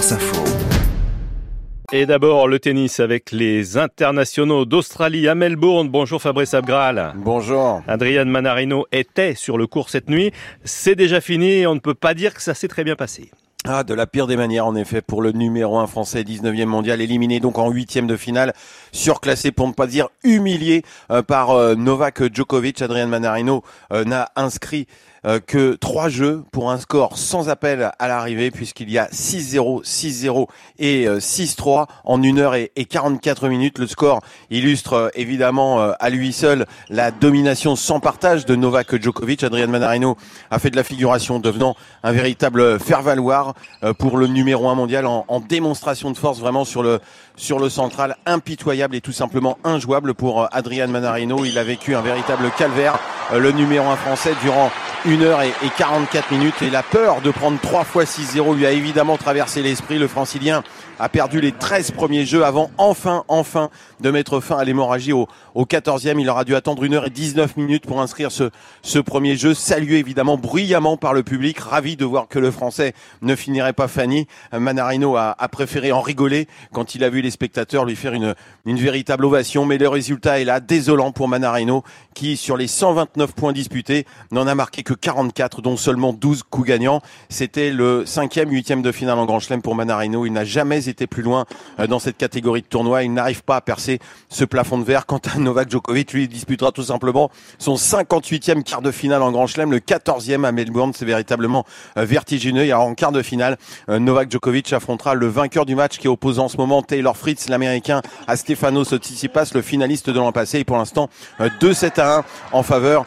France Info. Et d'abord le tennis avec les internationaux d'Australie à Melbourne. Bonjour Fabrice Abgral. Bonjour. Adrian Manarino était sur le cours cette nuit. C'est déjà fini et on ne peut pas dire que ça s'est très bien passé. Ah, de la pire des manières, en effet, pour le numéro 1 français, 19e mondial, éliminé donc en huitième de finale, surclassé pour ne pas dire humilié euh, par euh, Novak Djokovic. Adrian Manarino euh, n'a inscrit que trois jeux pour un score sans appel à l'arrivée, puisqu'il y a 6-0, 6-0 et 6-3 en 1 heure et 44 minutes. Le score illustre évidemment à lui seul la domination sans partage de Novak Djokovic. Adrian Manarino a fait de la figuration, devenant un véritable faire-valoir euh, pour le numéro 1 mondial en, démonstration de force vraiment sur le sur le central impitoyable et tout simplement injouable pour euh, Adrian Manarino. Il a vécu un véritable calvaire, euh, le numéro 1 français durant 1 heure et, 44 minutes et la peur de prendre 3 fois 6-0 lui a évidemment traversé l'esprit. Le francilien a perdu les 13 premiers jeux avant enfin, enfin de mettre fin à l'hémorragie au, au 14e. Il aura dû attendre 1 heure et 19 minutes pour inscrire ce, ce premier jeu, salué évidemment bruyamment par le public, ravi de voir que le français ne finirait pas Fanny. Manarino a, a préféré en rigoler quand il a vu les spectateurs lui faire une, une véritable ovation, mais le résultat est là, désolant pour Manarino, qui sur les 129 points disputés n'en a marqué que 44, dont seulement 12 coups gagnants. C'était le cinquième, huitième de finale en Grand Chelem pour Manarino. Il n'a jamais été plus loin euh, dans cette catégorie de tournoi. Il n'arrive pas à percer ce plafond de verre. Quant à Novak Djokovic, lui, il disputera tout simplement son 58e quart de finale en Grand Chelem, le 14e à Melbourne. C'est véritablement euh, vertigineux. Et alors, en quart de finale, euh, Novak Djokovic affrontera le vainqueur du match qui oppose en ce moment Taylor Fritz, l'américain, à Stefano Tsitsipas, le finaliste de l'an passé. Et pour l'instant, 2-7 à 1 en faveur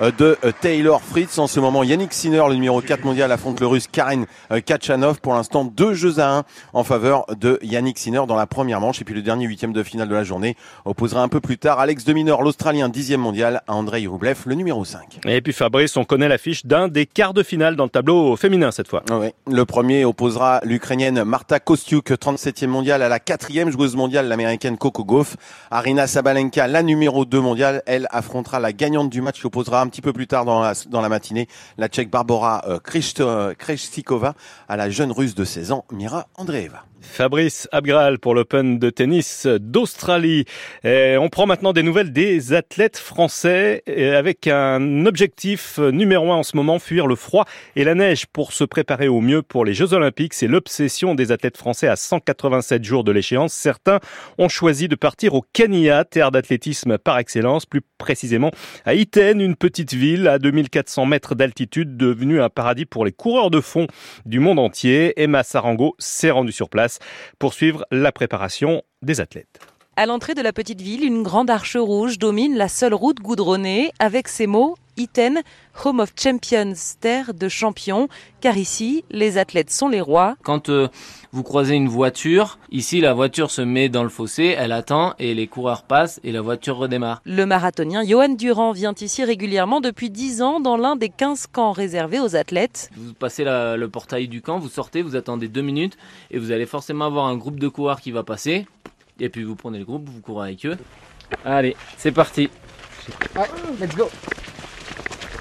de Taylor Fritz. En ce moment, Yannick Sinner, le numéro 4 mondial, affronte le russe Karen Kachanov. Pour l'instant, deux jeux à 1 en faveur de Yannick Sinner dans la première manche. Et puis le dernier huitième de finale de la journée opposera un peu plus tard Alex de Minor, l'Australien dixième mondial, à Andrei Rublev, le numéro 5. Et puis Fabrice, on connaît l'affiche d'un des quarts de finale dans le tableau féminin cette fois. Oui, le premier opposera l'Ukrainienne Marta Kostiuk, 37e mondiale, à la quatrième joueuse mondiale, l'Américaine Coco Gauff. Arina Sabalenka, la numéro 2 mondiale, elle affrontera la gagnante du match qui opposera un petit peu plus tard dans la, matinée la Tchèque Barbara euh, Krejcikova à la jeune russe de 16 ans, Mira Andreeva. Fabrice Abgral pour l'Open de tennis d'Australie. On prend maintenant des nouvelles des athlètes français avec un objectif numéro un en ce moment, fuir le froid et la neige pour se préparer au mieux pour les Jeux Olympiques. C'est l'obsession des athlètes français à 187 jours de l'échéance. Certains ont choisi de partir au Kenya, terre d'athlétisme par excellence, plus précisément à Iten, une petite ville à 2400 mètres d'altitude devenue un paradis pour les coureurs de fond du monde entier. Emma Sarango s'est rendue sur place pour suivre la préparation des athlètes. À l'entrée de la petite ville, une grande arche rouge domine la seule route goudronnée avec ces mots Iten, Home of Champions, terre de champions, car ici, les athlètes sont les rois. Quand euh, vous croisez une voiture, ici la voiture se met dans le fossé, elle attend et les coureurs passent et la voiture redémarre. Le marathonien Johan Durand vient ici régulièrement depuis 10 ans dans l'un des 15 camps réservés aux athlètes. Vous passez le portail du camp, vous sortez, vous attendez deux minutes et vous allez forcément avoir un groupe de coureurs qui va passer. Et puis vous prenez le groupe, vous courez avec eux. Allez, c'est parti. let's go.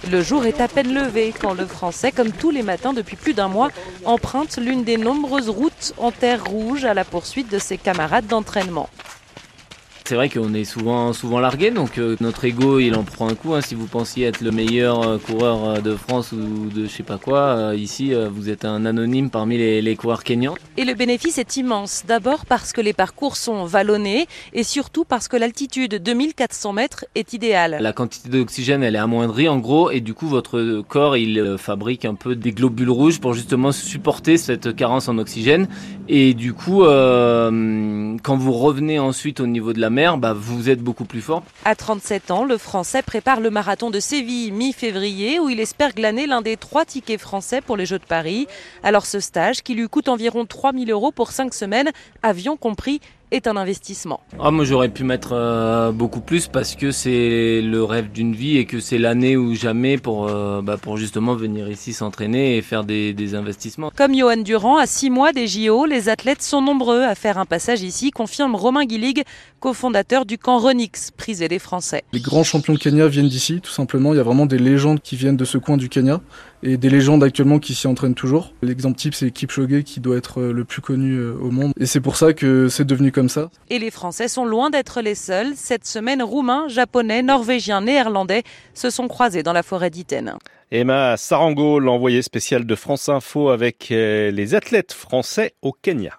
Le jour est à peine levé quand le Français, comme tous les matins depuis plus d'un mois, emprunte l'une des nombreuses routes en terre rouge à la poursuite de ses camarades d'entraînement c'est vrai qu'on est souvent, souvent largué, donc euh, notre ego il en prend un coup. Hein. Si vous pensiez être le meilleur euh, coureur euh, de France ou de je sais pas quoi, ici vous êtes un anonyme parmi les, les coureurs kenyans. Et le bénéfice est immense. D'abord parce que les parcours sont vallonnés et surtout parce que l'altitude 2400 mètres est idéale. La quantité d'oxygène elle est amoindrie en gros et du coup votre corps il fabrique un peu des globules rouges pour justement supporter cette carence en oxygène et du coup quand vous revenez ensuite au niveau de la mer bah, vous êtes beaucoup plus fort. À 37 ans, le Français prépare le marathon de Séville mi-février où il espère glaner l'un des trois tickets français pour les Jeux de Paris. Alors ce stage, qui lui coûte environ 3000 euros pour 5 semaines, avion compris, est un investissement. Ah, moi j'aurais pu mettre euh, beaucoup plus parce que c'est le rêve d'une vie et que c'est l'année ou jamais pour, euh, bah, pour justement venir ici s'entraîner et faire des, des, investissements. Comme Johan Durand, à six mois des JO, les athlètes sont nombreux à faire un passage ici, confirme Romain Guilig, cofondateur du camp Renix, prisé des Français. Les grands champions de Kenya viennent d'ici, tout simplement. Il y a vraiment des légendes qui viennent de ce coin du Kenya. Et des légendes actuellement qui s'y entraînent toujours. L'exemple type, c'est Kipchoge qui doit être le plus connu au monde. Et c'est pour ça que c'est devenu comme ça. Et les Français sont loin d'être les seuls. Cette semaine, Roumains, Japonais, Norvégiens, Néerlandais se sont croisés dans la forêt d'Iten. Emma Sarango, l'envoyé spécial de France Info avec les athlètes français au Kenya.